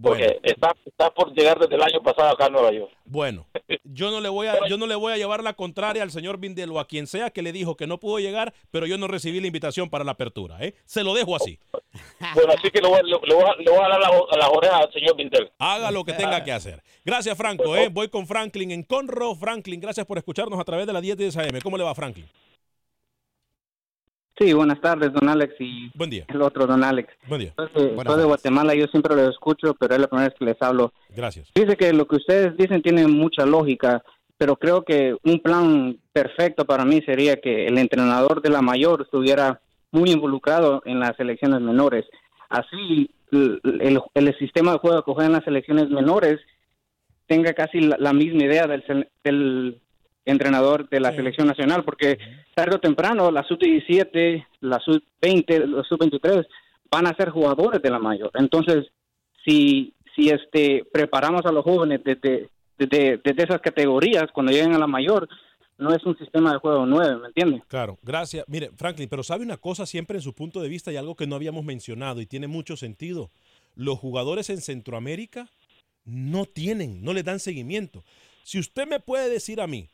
Porque está, está por llegar desde el año pasado acá a Nueva York. Bueno, yo no le voy a, yo no le voy a llevar la contraria al señor Vindel o a quien sea que le dijo que no pudo llegar, pero yo no recibí la invitación para la apertura, ¿eh? Se lo dejo así. Bueno, así que le voy, le- le voy a, le voy a dar la, las orejas al señor Vintel. Haga lo que tenga que hacer. Gracias, Franco. ¿eh? Voy con Franklin en Conro. Franklin, gracias por escucharnos a través de la 10 de AM. ¿Cómo le va, Franklin? Sí, buenas tardes, don Alex y Buen día. el otro don Alex. Buen día. Soy de, soy de Guatemala, yo siempre lo escucho, pero es la primera vez que les hablo. Gracias. Dice que lo que ustedes dicen tiene mucha lógica, pero creo que un plan perfecto para mí sería que el entrenador de la mayor estuviera muy involucrado en las selecciones menores. Así el, el- el sistema de juego que juega en las selecciones menores tenga casi la, la misma idea del, del entrenador de la selección nacional, porque tarde o temprano la sub-17, la sub-20, la sub-23 van a ser jugadores de la mayor. Entonces, si, si este, preparamos a los jóvenes desde, desde, desde esas categorías, cuando lleguen a la mayor, no es un sistema de juego nuevo, ¿me entiendes? Claro, gracias. Mire, Franklin, pero sabe una cosa siempre en su punto de vista y algo que no habíamos mencionado y tiene mucho sentido. Los jugadores en Centroamérica no tienen, no le dan seguimiento. Si usted me puede decir a mí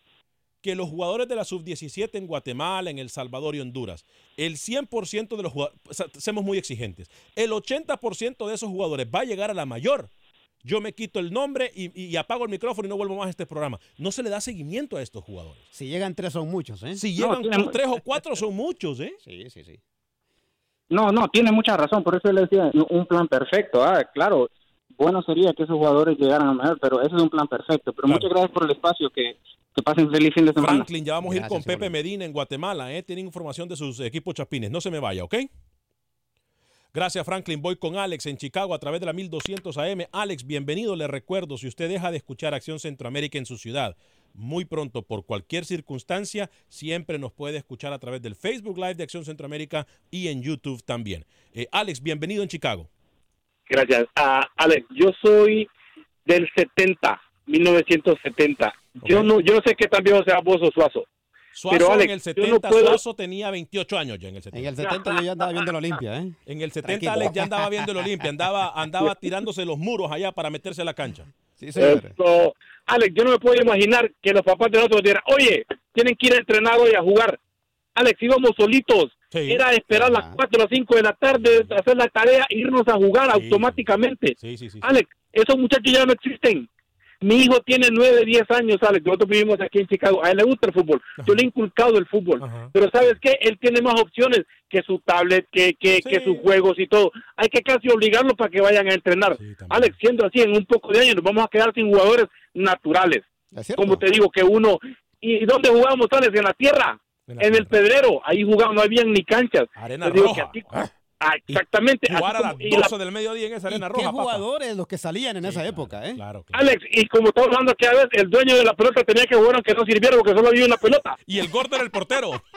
que los jugadores de la sub-17 en Guatemala, en El Salvador y Honduras, el 100% de los jugadores, seamos muy exigentes, el 80% de esos jugadores va a llegar a la mayor. Yo me quito el nombre y, y apago el micrófono y no vuelvo más a este programa. No se le da seguimiento a estos jugadores. Si llegan tres son muchos, ¿eh? Si No, llegan tiene- tres o cuatro son muchos, ¿eh? Sí, sí, sí. No, no, tiene mucha razón, por eso le decía un plan perfecto. Ah, claro, bueno sería que esos jugadores llegaran a mayor, pero ese es un plan perfecto. Pero muchas gracias por el espacio, que, que pasen feliz fin de semana. Franklin, ya vamos a ir con Pepe Medina en Guatemala, ¿eh? Tienen información de sus equipos chapines. No se me vaya, ¿ok? Gracias, Franklin. Voy con Alex en Chicago a través de la 1200 AM. Alex, bienvenido. Le recuerdo, si usted deja de escuchar Acción Centroamérica en su ciudad, muy pronto, por cualquier circunstancia, siempre nos puede escuchar a través del Facebook Live de Acción Centroamérica y en YouTube también. Eh, Alex, bienvenido en Chicago. Gracias. Ah, Alex, yo soy del 70, 1970. Yo no yo no sé qué tan viejo sea vos o Suazo, Suazo pero Alex, en el yo no 70, puedo- Suazo tenía 28 años ya en el 70. En el 70 yo ya andaba viendo la Olimpia, ¿eh? En el 70 Tranquilo. Alex ya andaba viendo el Olimpia, andaba, andaba tirándose los muros allá para meterse a la cancha. Sí, Esto, Alex, yo no me puedo imaginar que los papás de nosotros dijeran, oye, tienen que ir a entrenar hoy a jugar. Alex, íbamos solitos. Era esperar las 4 o las 5 de la tarde, hacer la tarea, irnos a jugar automáticamente. Alex, esos muchachos ya no existen. Mi hijo tiene 9, 10 años, Alex. Nosotros vivimos aquí en Chicago. A él le gusta el fútbol. Yo le he inculcado el fútbol. Pero ¿sabes qué? Él tiene más opciones que su tablet, que, que, que sus juegos y todo. Hay que casi obligarlos para que vayan a entrenar. Alex, siendo así, en un poco de años nos vamos a quedar sin jugadores naturales. Como te digo, que uno... ¿Y dónde jugamos, Alex? En la tierra. En, el pedrero. Ahí jugamos, no habían ni canchas. Arena Te digo roja. que así- Ah, exactamente. Jugar a las como- y la- 12 del mediodía en esa arena ¿Qué roja, papá. jugadores los que salían en esa época, eh? Claro, Alex, y como estamos hablando que a veces el dueño de la pelota tenía que jugar aunque no sirviera porque solo había una pelota. Y el gordo era el portero.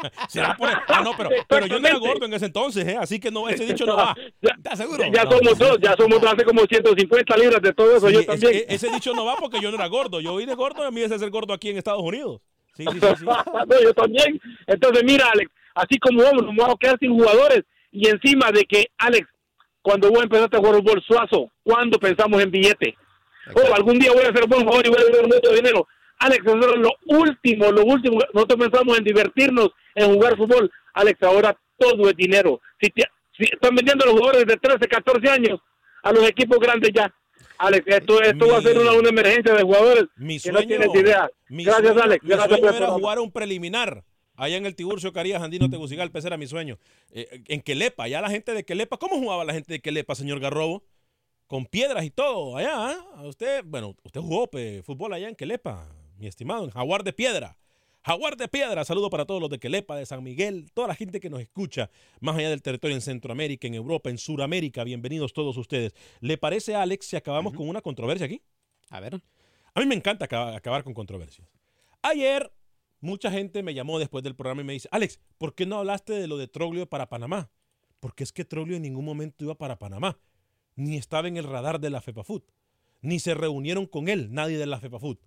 Ah, no, pero, pero yo no era gordo en ese entonces, ¿eh? Así que no, ese dicho no va. ¿Estás seguro? Ya No. somos dos, ya somos dos, hace como 150 libras de todo eso, Sí, yo es- también. e- ese dicho no va porque yo no era gordo. Yo vine gordo y a mí ese es ser gordo aquí en Estados Unidos. Sí, sí, sí. sí. No, yo también. Entonces, mira, Alex, así como vamos, nos vamos a quedar sin jugadores. Y encima de que, Alex, cuando vos empezaste a jugar fútbol suazo, ¿cuándo pensamos en billete? Oh, algún día voy a ser buen jugador y voy a ganar mucho dinero. Alex, eso es lo último, lo último. Nosotros pensamos en divertirnos, en jugar fútbol. Alex, ahora todo es dinero. Si, te- si están vendiendo los jugadores de 13, 14 años a los equipos grandes ya. Alex, esto, esto va a ser una, una emergencia de jugadores Mi que no tienes idea. mi Gracias, sueño- Alex. Mi Gracias sueño era jugar un preliminar allá en el Tiburcio Carías, Andino Tegucigalpa, ese era mi sueño. Eh, en Quelepa, allá la gente de Quelepa, ¿cómo jugaba la gente de Quelepa, señor Garrobo? Con piedras y todo, allá. ¿ah? Usted, bueno, usted jugó pe, fútbol allá en Quelepa, mi estimado, en Jaguar de Piedra. Jaguar de Piedra, saludo para todos los de Quelepa, de San Miguel, toda la gente que nos escucha más allá del territorio en Centroamérica, en Europa, en Suramérica. Bienvenidos todos ustedes. ¿Le parece, Alex, si acabamos con una controversia aquí? A ver. A mí me encanta acaba- acabar con controversias. Ayer, mucha gente me llamó después del programa y me dice, Alex, ¿por qué no hablaste de lo de Troglio para Panamá? Porque es que Troglio en ningún momento iba para Panamá, ni estaba en el radar de la FEPAFUT, ni se reunieron con él, nadie de la FEPAFUT.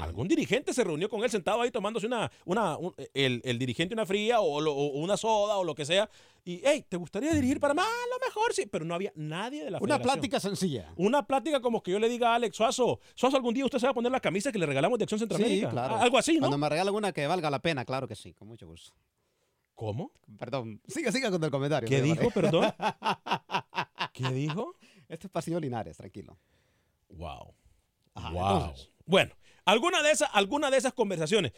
Algún dirigente se reunió con él sentado ahí tomándose una, una un- el, el dirigente una fría o, lo- o una soda o lo que sea. Y, hey, ¿te gustaría dirigir Panamá? A lo mejor sí, pero no había nadie de la Una federación. plática sencilla. Una plática como que yo le diga a Alex Suazo, Suazo, algún día usted se va a poner la camisa que le regalamos de Acción Sí, Centroamérica. claro. Algo así, ¿no? Cuando me regalan una que valga la pena, claro que sí, con mucho gusto. ¿Cómo? Perdón, siga, siga con el comentario. ¿Qué dijo, perdón? ¿Qué dijo? Este es Pasillo Linares, tranquilo. Wow. Ajá, wow. entonces. Bueno, alguna de, esas, de esas conversaciones,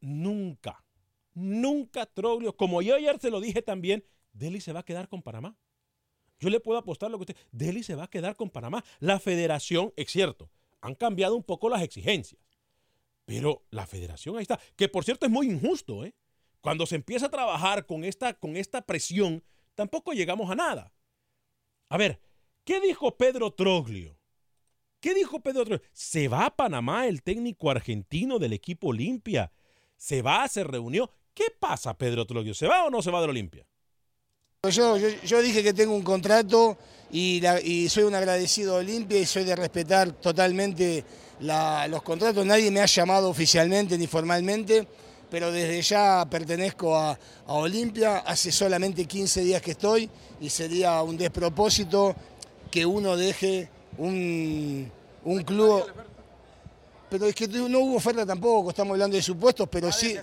nunca, nunca Troglio, como yo ayer se lo dije también, Deli se va a quedar con Panamá. Yo le puedo apostar lo que usted. Deli se va a quedar con Panamá. La federación, es cierto, han cambiado un poco las exigencias. Pero la federación ahí está. Que por cierto es muy injusto, ¿eh? Cuando se empieza a trabajar con esta, con esta presión, tampoco llegamos a nada. A ver, ¿qué dijo Pedro Troglio? ¿Qué dijo Pedro? Se va a Panamá el técnico argentino del equipo Olimpia. Se va, se reunió. ¿Qué pasa, Pedro Troglio? ¿Se va o no se va del Olimpia? Yo, dije que tengo un contrato y, soy un agradecido Olimpia y soy de respetar totalmente los contratos. Nadie me ha llamado oficialmente ni formalmente, pero desde ya pertenezco a Olimpia. Hace solamente 15 días que estoy y sería un despropósito que uno deje un, un club... Pero es que no hubo oferta tampoco, estamos hablando de supuestos, pero sí...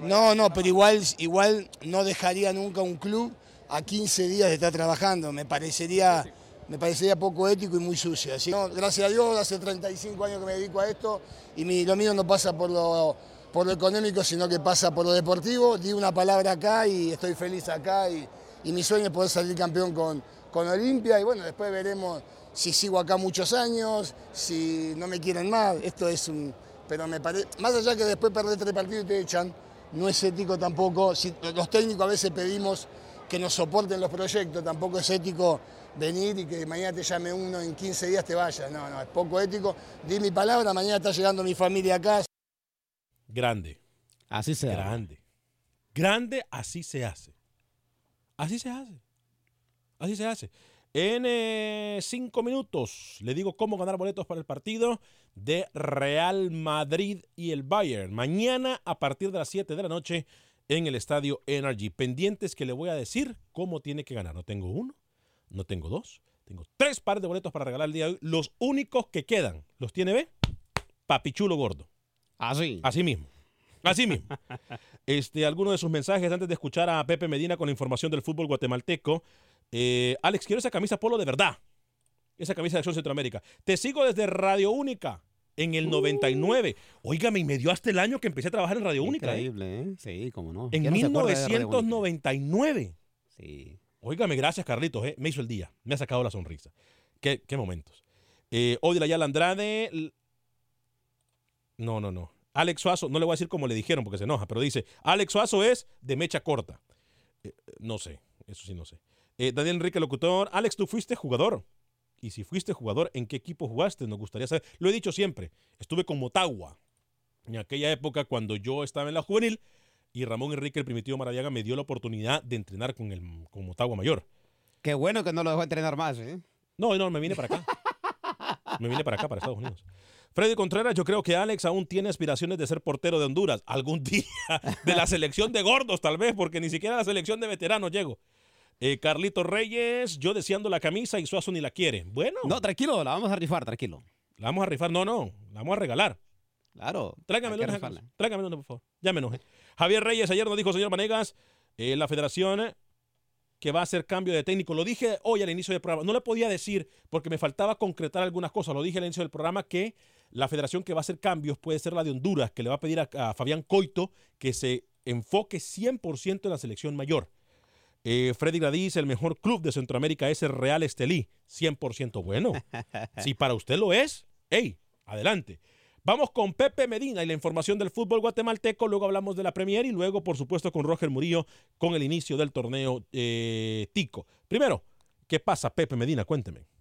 No, no, pero igual, igual no dejaría nunca un club a 15 días de estar trabajando. Me parecería, me parecería poco ético y muy sucio. Así, no, gracias a Dios, hace 35 años que me dedico a esto y mi- lo mío no pasa por lo, por lo económico, sino que pasa por lo deportivo. Di una palabra acá y estoy feliz acá y, y mi sueño es poder salir campeón con, con Olimpia y bueno, después veremos si sigo acá muchos años, si no me quieren más. Esto es un... Pero me parece, más allá que después perder tres partidos y te echan, no es ético tampoco. Si, los técnicos a veces pedimos que nos soporten los proyectos, tampoco es ético venir y que mañana te llame uno en 15 días te vaya. No, no, es poco ético. Di mi palabra, mañana está llegando mi familia acá. Grande. Así se hace. Grande. Grande, así se hace. Así se hace. Así se hace. En eh, cinco minutos le digo cómo ganar boletos para el partido de Real Madrid y el Bayern. Mañana a partir de las 7 de la noche en el estadio Energy. Pendientes que le voy a decir cómo tiene que ganar. No tengo uno, no tengo dos, tengo tres pares de boletos para regalar el día de hoy. Los únicos que quedan, ¿los tiene B? Papichulo gordo. Así. Así mismo. Así mismo. Este, alguno de sus mensajes antes de escuchar a Pepe Medina con la información del fútbol guatemalteco. Eh, Alex, quiero esa camisa polo de verdad. Esa camisa de Acción Centroamérica. Te sigo desde Radio Única en el 99. Óigame, y me dio hasta el año que empecé a trabajar en Radio Única. ¿eh? Increíble, ¿eh? Sí, cómo no. En ¿Quién no se acuerda de Radio Única? 1999. Sí. Óigame, gracias, Carlitos. ¿eh? Me hizo el día. Me ha sacado la sonrisa. Qué, qué momentos. Eh, Odila Ayala Andrade. No, no, no. Alex Suazo, no le voy a decir como le dijeron porque se enoja, pero dice, Alex Suazo es de mecha corta. Eh, no sé, eso sí no sé. Eh, Daniel Enrique Locutor, Alex, tú fuiste jugador. Y si fuiste jugador, ¿en qué equipo jugaste? Nos gustaría saber. Lo he dicho siempre, estuve con Motagua en aquella época cuando yo estaba en la juvenil y Ramón Enrique, el primitivo Maradiaga, me dio la oportunidad de entrenar con el con Motagua Mayor. Qué bueno que no lo dejó entrenar más, ¿eh? No, no, me vine para acá. Me vine para acá, para Estados Unidos. Freddy Contreras, yo creo que Alex aún tiene aspiraciones de ser portero de Honduras. Algún día de la selección de gordos, tal vez, porque ni siquiera a la selección de veteranos llego. Eh, Carlito Reyes, yo deseando la camisa y Suazo ni la quiere. Bueno. No, tranquilo, la vamos a rifar, tranquilo. La vamos a rifar. No, no, la vamos a regalar. Claro. Tráigame hay que una, rifarla. tráigame una, por favor. Ya me enojé. Javier Reyes, ayer nos dijo, señor Manegas, eh, la federación que va a hacer cambio de técnico. Lo dije hoy al inicio del programa. No le podía decir porque me faltaba concretar algunas cosas. Lo dije al inicio del programa que la federación que va a hacer cambios puede ser la de Honduras, que le va a pedir a, a Fabián Coito que se enfoque 100% en la selección mayor. Eh, Freddy Gradís, el mejor club de Centroamérica es el Real Estelí. 100% bueno. si para usted lo es, hey, adelante. Vamos con Pepe Medina y la información del fútbol guatemalteco. Luego hablamos de la Premier y luego, por supuesto, con Roger Murillo con el inicio del torneo eh, Tico. Primero, ¿qué pasa, Pepe Medina? Cuénteme.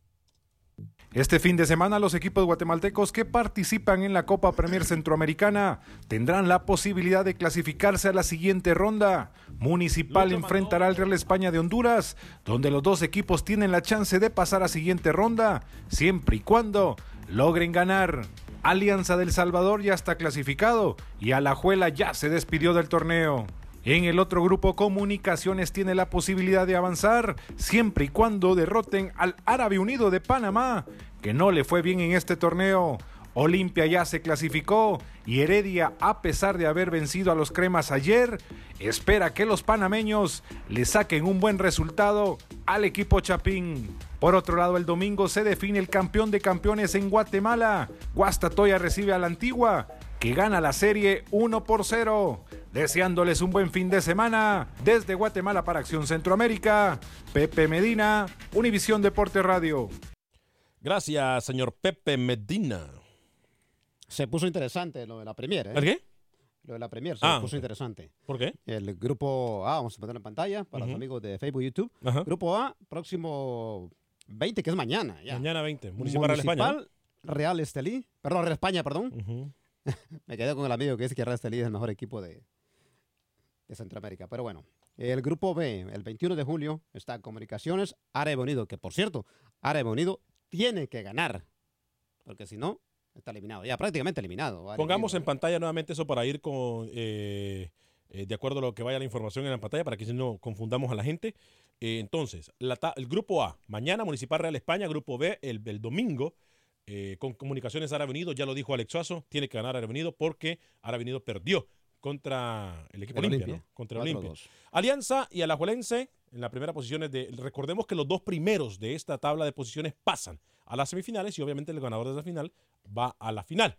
Este fin de semana los equipos guatemaltecos que participan en la Copa Premier Centroamericana tendrán la posibilidad de clasificarse a la siguiente ronda. Municipal enfrentará al Real España de Honduras, donde los dos equipos tienen la chance de pasar a siguiente ronda, siempre y cuando logren ganar. Alianza del Salvador ya está clasificado y Alajuela ya se despidió del torneo. En el otro grupo, Comunicaciones tiene la posibilidad de avanzar siempre y cuando derroten al Árabe Unido de Panamá, que no le fue bien en este torneo. Olimpia ya se clasificó y Heredia, a pesar de haber vencido a los cremas ayer, espera que los panameños le saquen un buen resultado al equipo Chapín. Por otro lado, el domingo se define el campeón de campeones en Guatemala. Guastatoya recibe a la Antigua, que gana la serie 1 por 0. Deseándoles un buen fin de semana desde Guatemala para Acción Centroamérica. Pepe Medina, Univisión Deporte Radio. Gracias, señor Pepe Medina. Se puso interesante lo de la Premier, ¿eh? ¿El qué? Lo de la Premier se Ah, puso interesante. ¿Por qué? El grupo A, vamos a ponerlo en pantalla para los amigos de Facebook y YouTube. Grupo A, próximo 20, que es mañana. Ya. Mañana 20. Municipal Real España. ¿no? Municipal, Real Estelí. Perdón, Real España, perdón. Me quedé con el amigo que dice que Real Estelí es el mejor equipo de, de Centroamérica. Pero bueno, el grupo B, el 21 de julio, está Comunicaciones, Árabe Unido, que por cierto, Árabe Unido tiene que ganar. Porque si no, está eliminado. Ya prácticamente eliminado. Árabe Pongamos Unido, en pantalla nuevamente eso para ir con, eh, eh, de acuerdo a lo que vaya la información en la pantalla, para que si no confundamos a la gente. Eh, entonces, la el grupo A, mañana Municipal Real España, grupo B, el, el domingo, eh, con Comunicaciones Árabe Unido, ya lo dijo Alex Suazo, tiene que ganar Árabe Unido porque Árabe Unido perdió contra el equipo Olimpia, Olimpia. ¿no? Contra el 4-2. Olimpia. Alianza y Alajuelense en la primera posición de. Recordemos que los dos primeros de esta tabla de posiciones pasan a las semifinales y obviamente el ganador de esa final va a la final.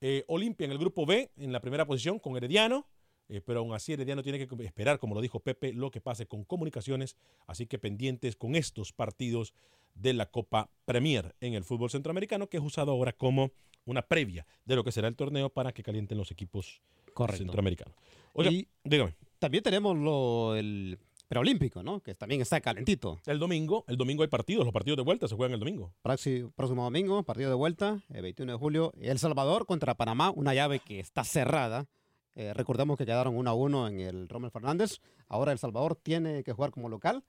Eh, Olimpia en el grupo B en la primera posición con Herediano, eh, pero aún así Herediano tiene que esperar, como lo dijo Pepe, lo que pase con comunicaciones. Así que pendientes con estos partidos de la Copa Premier en el fútbol centroamericano, que es usado ahora como una previa de lo que será el torneo para que calienten los equipos Correcto. centroamericanos. Oiga, Y dígame. También tenemos lo, el preolímpico, ¿no? Que también está calentito. El domingo, el domingo hay partidos, los partidos de vuelta se juegan el domingo. Próximo, próximo domingo, partido de vuelta, el 21 de julio, El Salvador contra Panamá, una llave que está cerrada. Eh, recordemos que quedaron 1 a 1 en el Rommel Fernández. Ahora El Salvador tiene que jugar como local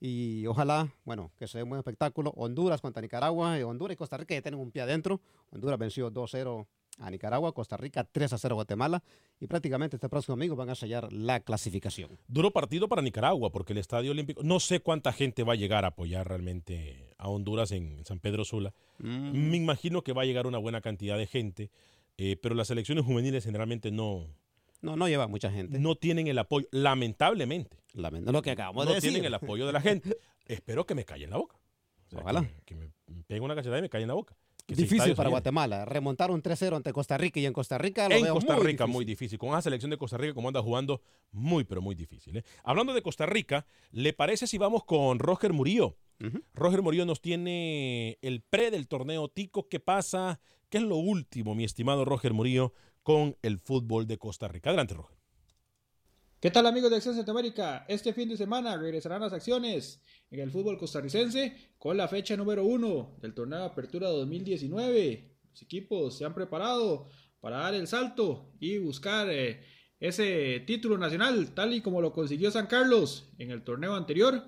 Y ojalá, bueno, que sea un buen espectáculo. Honduras contra Nicaragua. eh, Honduras y Costa Rica ya tienen un pie adentro. Honduras venció 2-0 a Nicaragua. Costa Rica 3-0 a Guatemala. Y prácticamente este próximo domingo van a sellar la clasificación. Duro partido para Nicaragua, porque el Estadio Olímpico, no sé cuánta gente va a llegar a apoyar realmente a Honduras en San Pedro Sula. Mm. Me imagino que va a llegar una buena cantidad de gente, eh, pero las selecciones juveniles generalmente no, No, no lleva mucha gente. no tienen el apoyo, lamentablemente. Lamentablemente lo que acabamos no de decir. tienen el apoyo de la gente. Espero que me callen la boca. O sea, Ojalá. Que, que me peguen una cachetada y me callen la boca. Difícil para. Guatemala. Remontar un 3-0 ante Costa Rica y en Costa Rica lo En veo Costa muy Rica difícil. muy difícil. Con esa selección de Costa Rica como anda jugando, muy pero muy difícil. ¿eh? Hablando de Costa Rica, ¿le parece si vamos con Roger Murillo? Roger Murillo nos tiene el pre del torneo Tico. ¿Qué pasa? ¿Qué es lo último, mi estimado Roger Murillo, con el fútbol de Costa Rica? Adelante, Roger. ¿Qué tal amigos de Acción Centroamérica? Este fin de semana regresarán las acciones en el fútbol costarricense con la fecha número uno del torneo de apertura 2019. Los equipos se han preparado para dar el salto y buscar eh, ese título nacional tal y como lo consiguió San Carlos en el torneo anterior.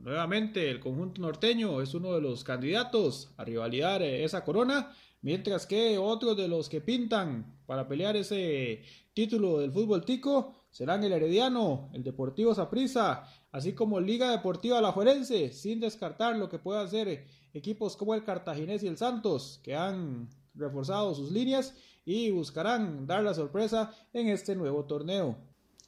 Nuevamente el conjunto norteño es uno de los candidatos a rivalidar eh, esa corona, mientras que otros de los que pintan para pelear ese título del fútbol tico serán el Herediano, el Deportivo Saprissa, así como Liga Deportiva Alajuelense, sin descartar lo que puedan ser equipos como el Cartaginés y el Santos, que han reforzado sus líneas y buscarán dar la sorpresa en este nuevo torneo.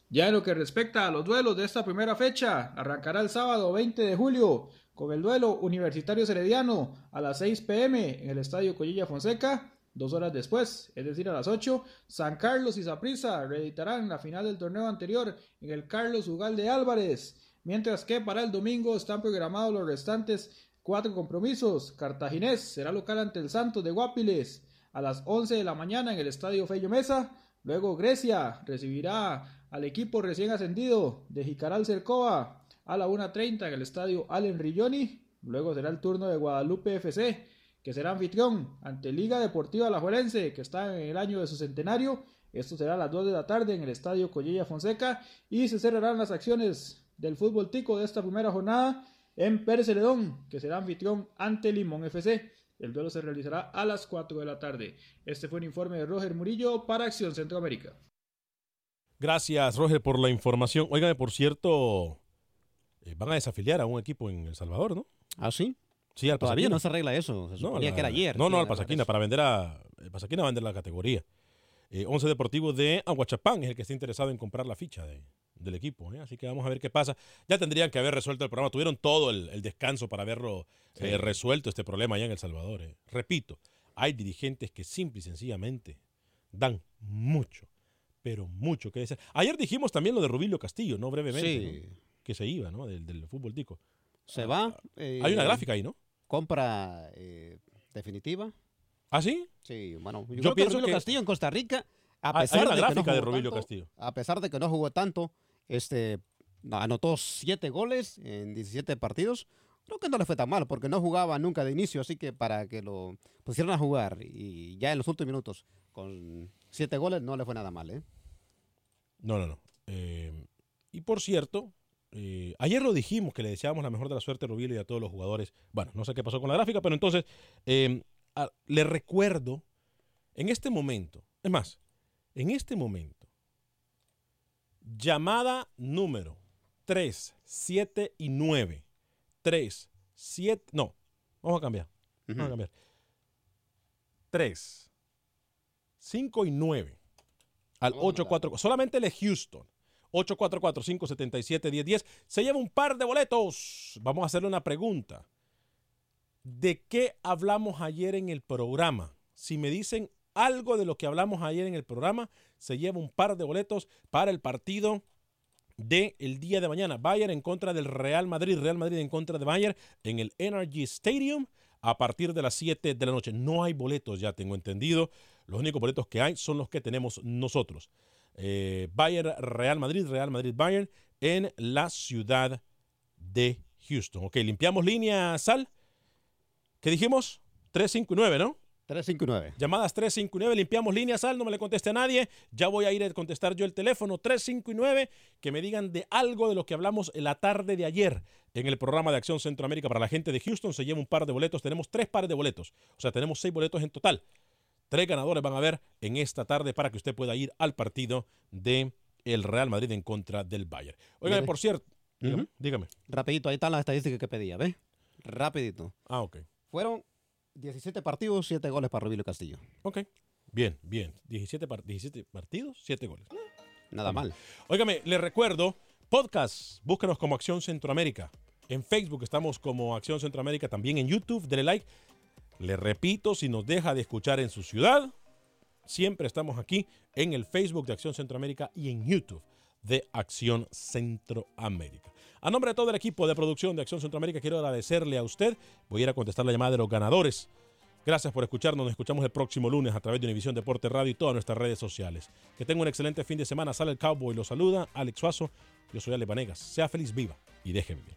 Ya en lo que respecta a los duelos de esta primera fecha, arrancará el sábado 20 de julio con el duelo Universitario Herediano a las 6 pm en el Estadio Collilla Fonseca. Dos horas después, es decir, a las 8, San Carlos y Saprissa reeditarán la final del torneo anterior en el Carlos Ugalde Álvarez, mientras que para el domingo están programados los restantes cuatro compromisos. Cartaginés será local ante el Santos de Guapiles a las 11 de la mañana en el Estadio Fello Mesa. Luego Grecia recibirá al equipo recién ascendido de Jicaral Cercova a la 1.30 en el Estadio Allen Rilloni. Luego será el turno de Guadalupe FC, que será anfitrión ante Liga Deportiva Alajuelense, que está en el año de su centenario. Esto será a las 2 de la tarde en el Estadio Collella Fonseca. Y se cerrarán las acciones del fútbol tico de esta primera jornada en Pérez Celedón, que será anfitrión ante Limón FC. El duelo se realizará a las 4 de la tarde. Este fue un informe de Roger Murillo para Acción Centroamérica. Gracias, Roger, por la información. Óigame, por cierto, eh, van a desafiliar a un equipo en El Salvador, ¿no? ¿Ah, sí? Sí, al Todavía Pasaquina. no se arregla eso. Se suponía la- que era ayer. No, no, al Pasaquina, para vender a. El Pasaquina va a vender la categoría. Eh, Once Deportivo de Aguachapán es el que está interesado en comprar la ficha de- del equipo. ¿eh? Así que vamos a ver qué pasa. Ya tendrían que haber resuelto el programa. Tuvieron todo el, el descanso para haberlo Sí. eh, resuelto este problema allá en El Salvador. Repito, hay dirigentes que simple y sencillamente dan mucho, pero mucho que decir. Ayer dijimos también lo de Rubilio Castillo, ¿no? Brevemente. Sí. ¿no? Que se iba, ¿no? Del, del fútbol tico. Se va. Ah, Hay una gráfica ahí, ¿no? Compra eh, definitiva. ¿Ah, sí? Sí, bueno. Yo, Yo creo que pienso Rubilio que- Castillo en Costa Rica, a hay pesar de que no de jugó Rubilio tanto, Castillo. A pesar de que no jugó tanto, este, anotó siete goles en 17 partidos. Creo que no le fue tan mal porque no jugaba nunca de inicio, así que para que lo pusieran a jugar y ya en los últimos minutos con siete goles no le fue nada mal, ¿eh? No, no, no. Eh, y por cierto, eh, ayer lo dijimos que le deseábamos la mejor de la suerte a Rubilio y a todos los jugadores. Bueno, no sé qué pasó con la gráfica, pero entonces eh, a- le recuerdo en este momento, es más, en este momento, llamada número 3, 7 y 9. 3, 7, no, vamos a cambiar. Vamos a cambiar. 3, 5 y 9 al 844. Solamente el de Houston. 844-577-1010. Se lleva un par de boletos. Vamos a hacerle una pregunta. ¿De qué hablamos ayer en el programa? Si me dicen algo de lo que hablamos ayer en el programa, se lleva un par de boletos para el partido del día de mañana. Bayern en contra del Real Madrid. Real Madrid en contra de Bayern en el NRG Stadium a partir de las 7 de la noche. No hay boletos, ya tengo entendido. Los únicos boletos que hay son los que tenemos nosotros. Eh, Bayern, Real Madrid, Real Madrid, Bayern en la ciudad de Houston. Ok, limpiamos línea, Sal. ¿Qué dijimos? 3, 5 y 9, ¿no? 359. Llamadas 359, limpiamos líneas, Al, no me le conteste a nadie. Ya voy a ir a contestar yo el teléfono 359, que me digan de algo de lo que hablamos en la tarde de ayer en el programa de Acción Centroamérica para la gente de Houston. Se lleva un par de boletos, tenemos tres pares de boletos, o sea, tenemos seis boletos en total. Tres ganadores van a ver en esta tarde para que usted pueda ir al partido de el Real Madrid en contra del Bayern. Oigan, por cierto, dígame, dígame. Rapidito, ahí están las estadísticas que pedía, ¿ves? Rapidito. Ah, ok. Fueron 17 partidos, 7 goles para Rubilio Castillo. Ok. Bien, bien. 17, 17 partidos, 7 goles. Nada mal. Óigame, le recuerdo, podcast, búsquenos como Acción Centroamérica. En Facebook estamos como Acción Centroamérica, también en YouTube, dele like. Le repito, si nos deja de escuchar en su ciudad, siempre estamos aquí en el Facebook de Acción Centroamérica y en YouTube de Acción Centroamérica. A nombre de todo el equipo de producción de Acción Centroamérica, quiero agradecerle a usted. Voy a ir a contestar la llamada de los ganadores. Gracias por escucharnos. Nos escuchamos el próximo lunes a través de Univisión Deporte Radio y todas nuestras redes sociales. Que tenga un excelente fin de semana. Sale el Cowboy, lo saluda Alex Suazo. Yo soy Ale Vanegas. Sea feliz, viva y deje vivir.